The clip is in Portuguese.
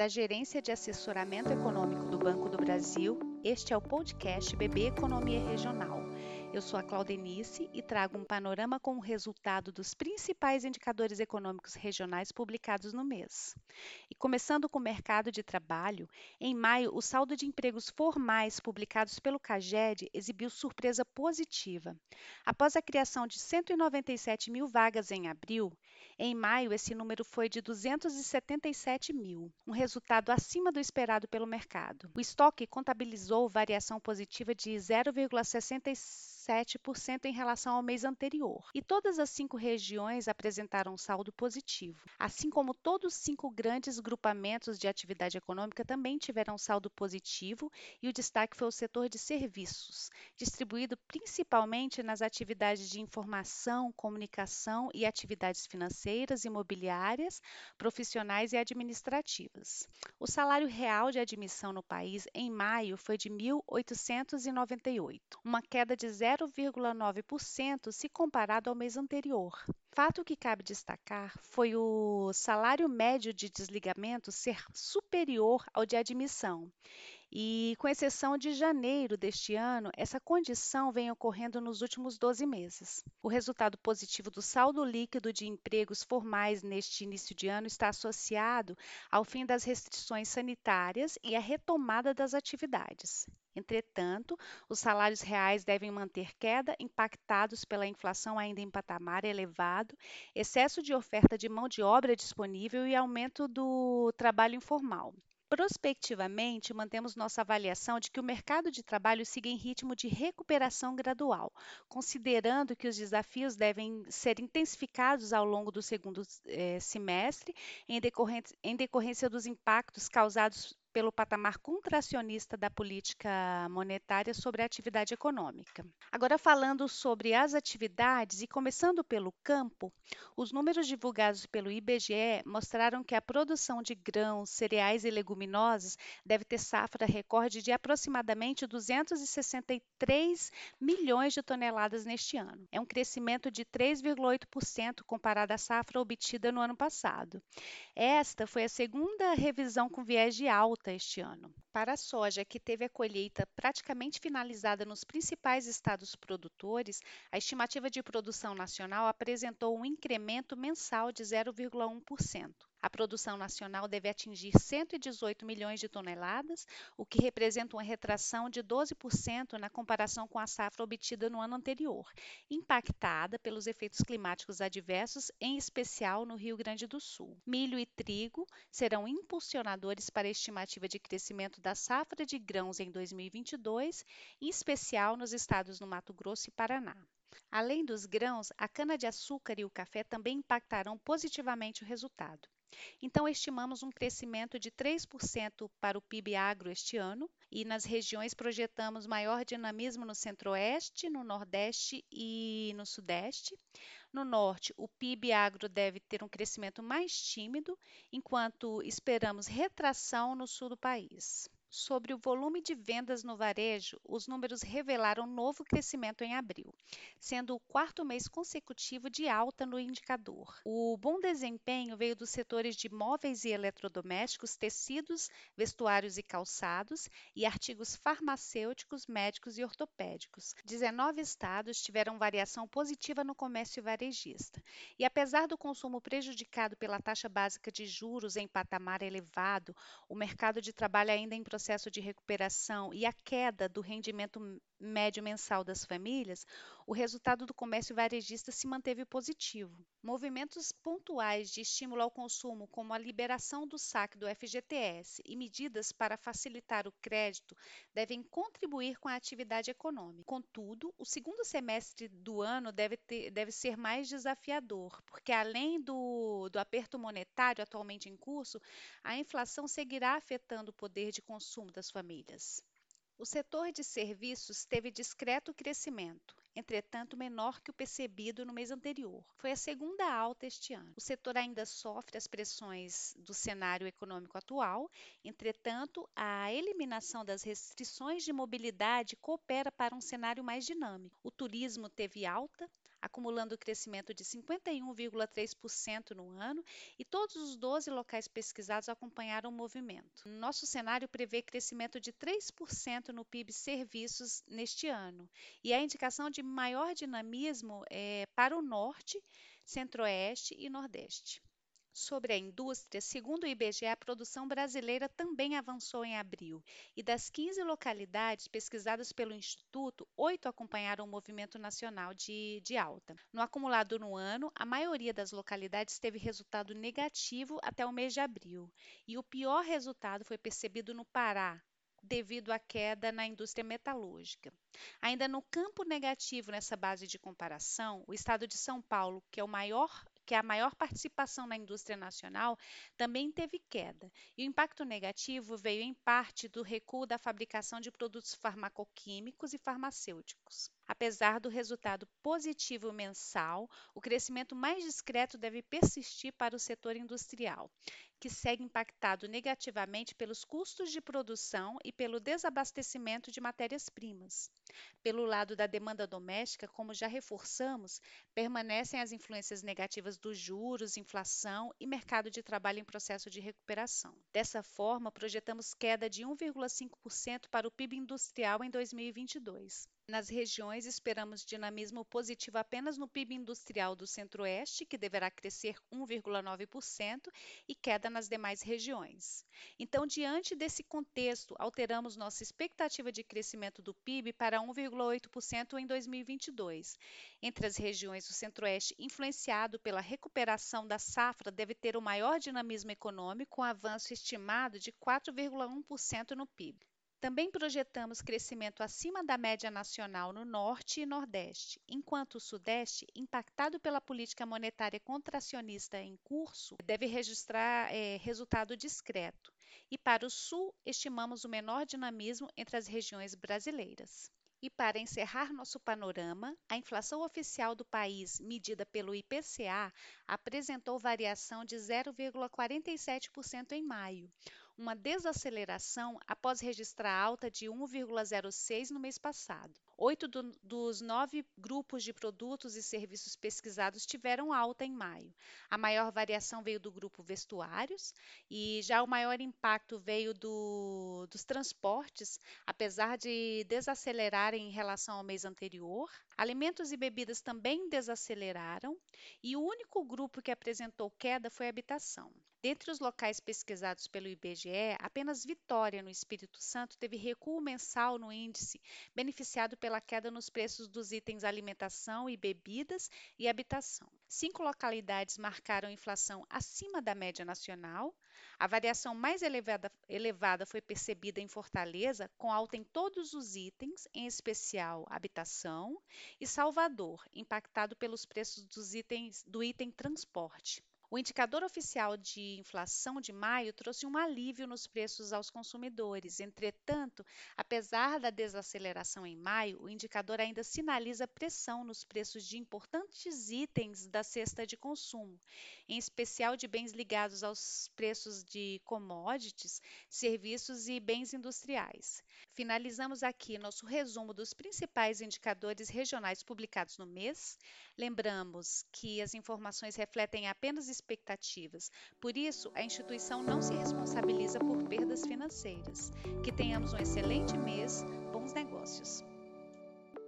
da Gerência de Assessoramento Econômico do Banco do Brasil, este é o podcast BB Economia Regional. Eu sou a Claudenice e trago um panorama com o resultado dos principais indicadores econômicos regionais publicados no mês. E começando com o mercado de trabalho, em maio, o saldo de empregos formais publicados pelo CAGED exibiu surpresa positiva. Após a criação de 197 mil vagas em abril, em maio esse número foi de 277 mil, um resultado acima do esperado pelo mercado. O estoque contabilizou variação positiva de 0,66 7% em relação ao mês anterior. E todas as cinco regiões apresentaram saldo positivo, assim como todos os cinco grandes grupamentos de atividade econômica também tiveram saldo positivo, e o destaque foi o setor de serviços, distribuído principalmente nas atividades de informação, comunicação e atividades financeiras, imobiliárias, profissionais e administrativas. O salário real de admissão no país em maio foi de 1.898, uma queda de 0 0,9% se comparado ao mês anterior. Fato que cabe destacar foi o salário médio de desligamento ser superior ao de admissão. E, com exceção de janeiro deste ano, essa condição vem ocorrendo nos últimos 12 meses. O resultado positivo do saldo líquido de empregos formais neste início de ano está associado ao fim das restrições sanitárias e à retomada das atividades. Entretanto, os salários reais devem manter queda, impactados pela inflação ainda em patamar elevado, excesso de oferta de mão de obra disponível e aumento do trabalho informal. Prospectivamente, mantemos nossa avaliação de que o mercado de trabalho siga em ritmo de recuperação gradual, considerando que os desafios devem ser intensificados ao longo do segundo eh, semestre, em em decorrência dos impactos causados pelo patamar contracionista da política monetária sobre a atividade econômica. Agora, falando sobre as atividades e começando pelo campo, os números divulgados pelo IBGE mostraram que a produção de grãos, cereais e leguminosas deve ter safra recorde de aproximadamente 263 milhões de toneladas neste ano. É um crescimento de 3,8% comparado à safra obtida no ano passado. Esta foi a segunda revisão com viés de alta alta este ano. Para a soja, que teve a colheita praticamente finalizada nos principais estados produtores, a estimativa de produção nacional apresentou um incremento mensal de 0,1%. A produção nacional deve atingir 118 milhões de toneladas, o que representa uma retração de 12% na comparação com a safra obtida no ano anterior, impactada pelos efeitos climáticos adversos, em especial no Rio Grande do Sul. Milho e trigo serão impulsionadores para a estimativa de crescimento da safra de grãos em 2022, em especial nos estados do Mato Grosso e Paraná. Além dos grãos, a cana-de-açúcar e o café também impactarão positivamente o resultado. Então, estimamos um crescimento de 3% para o PIB agro este ano e nas regiões projetamos maior dinamismo no centro-oeste, no nordeste e no sudeste. No norte, o PIB agro deve ter um crescimento mais tímido, enquanto esperamos retração no sul do país. Sobre o volume de vendas no varejo, os números revelaram novo crescimento em abril, sendo o quarto mês consecutivo de alta no indicador. O bom desempenho veio dos setores de móveis e eletrodomésticos, tecidos, vestuários e calçados e artigos farmacêuticos, médicos e ortopédicos. 19 estados tiveram variação positiva no comércio varejista. E apesar do consumo prejudicado pela taxa básica de juros em patamar elevado, o mercado de trabalho ainda em processo processo de recuperação e a queda do rendimento médio mensal das famílias, o resultado do comércio varejista se manteve positivo. Movimentos pontuais de estímulo ao consumo, como a liberação do saque do FGTS e medidas para facilitar o crédito, devem contribuir com a atividade econômica. Contudo, o segundo semestre do ano deve, ter, deve ser mais desafiador, porque além do, do aperto monetário atualmente em curso, a inflação seguirá afetando o poder de consumo consumo das famílias. O setor de serviços teve discreto crescimento, entretanto menor que o percebido no mês anterior. Foi a segunda alta este ano. O setor ainda sofre as pressões do cenário econômico atual, entretanto, a eliminação das restrições de mobilidade coopera para um cenário mais dinâmico. O turismo teve alta, acumulando crescimento de 51,3% no ano, e todos os 12 locais pesquisados acompanharam o movimento. Nosso cenário prevê crescimento de 3% no PIB serviços neste ano, e a indicação de maior dinamismo é para o norte, centro-oeste e nordeste. Sobre a indústria, segundo o IBGE, a produção brasileira também avançou em abril, e das 15 localidades pesquisadas pelo Instituto, oito acompanharam o movimento nacional de, de alta. No acumulado no ano, a maioria das localidades teve resultado negativo até o mês de abril, e o pior resultado foi percebido no Pará, devido à queda na indústria metalúrgica. Ainda no campo negativo nessa base de comparação, o estado de São Paulo, que é o maior que a maior participação na indústria nacional também teve queda, e o impacto negativo veio em parte do recuo da fabricação de produtos farmacoquímicos e farmacêuticos. Apesar do resultado positivo mensal, o crescimento mais discreto deve persistir para o setor industrial, que segue impactado negativamente pelos custos de produção e pelo desabastecimento de matérias-primas. Pelo lado da demanda doméstica, como já reforçamos, permanecem as influências negativas dos juros, inflação e mercado de trabalho em processo de recuperação. Dessa forma, projetamos queda de 1,5% para o PIB industrial em 2022. Nas regiões, esperamos dinamismo positivo apenas no PIB industrial do Centro-Oeste, que deverá crescer 1,9%, e queda nas demais regiões. Então, diante desse contexto, alteramos nossa expectativa de crescimento do PIB para 1,8% em 2022. Entre as regiões, o Centro-Oeste, influenciado pela recuperação da safra, deve ter o maior dinamismo econômico, com avanço estimado de 4,1% no PIB. Também projetamos crescimento acima da média nacional no Norte e Nordeste, enquanto o Sudeste, impactado pela política monetária contracionista em curso, deve registrar é, resultado discreto. E para o Sul, estimamos o menor dinamismo entre as regiões brasileiras. E para encerrar nosso panorama, a inflação oficial do país, medida pelo IPCA, apresentou variação de 0,47% em maio, uma desaceleração após registrar alta de 1,06 no mês passado. Oito do, dos nove grupos de produtos e serviços pesquisados tiveram alta em maio. A maior variação veio do grupo vestuários e já o maior impacto veio do, dos transportes, apesar de desacelerarem em relação ao mês anterior. Alimentos e bebidas também desaceleraram e o único grupo que apresentou queda foi a habitação. Dentre os locais pesquisados pelo IBGE, apenas Vitória, no Espírito Santo, teve recuo mensal no índice, beneficiado pela queda nos preços dos itens alimentação e bebidas e habitação. Cinco localidades marcaram inflação acima da média nacional. A variação mais elevada, elevada foi percebida em Fortaleza, com alta em todos os itens, em especial habitação, e Salvador, impactado pelos preços dos itens, do item transporte. O indicador oficial de inflação de maio trouxe um alívio nos preços aos consumidores. Entretanto, apesar da desaceleração em maio, o indicador ainda sinaliza pressão nos preços de importantes itens da cesta de consumo, em especial de bens ligados aos preços de commodities, serviços e bens industriais. Finalizamos aqui nosso resumo dos principais indicadores regionais publicados no mês. Lembramos que as informações refletem apenas expectativas, por isso, a instituição não se responsabiliza por perdas financeiras. Que tenhamos um excelente mês, bons negócios.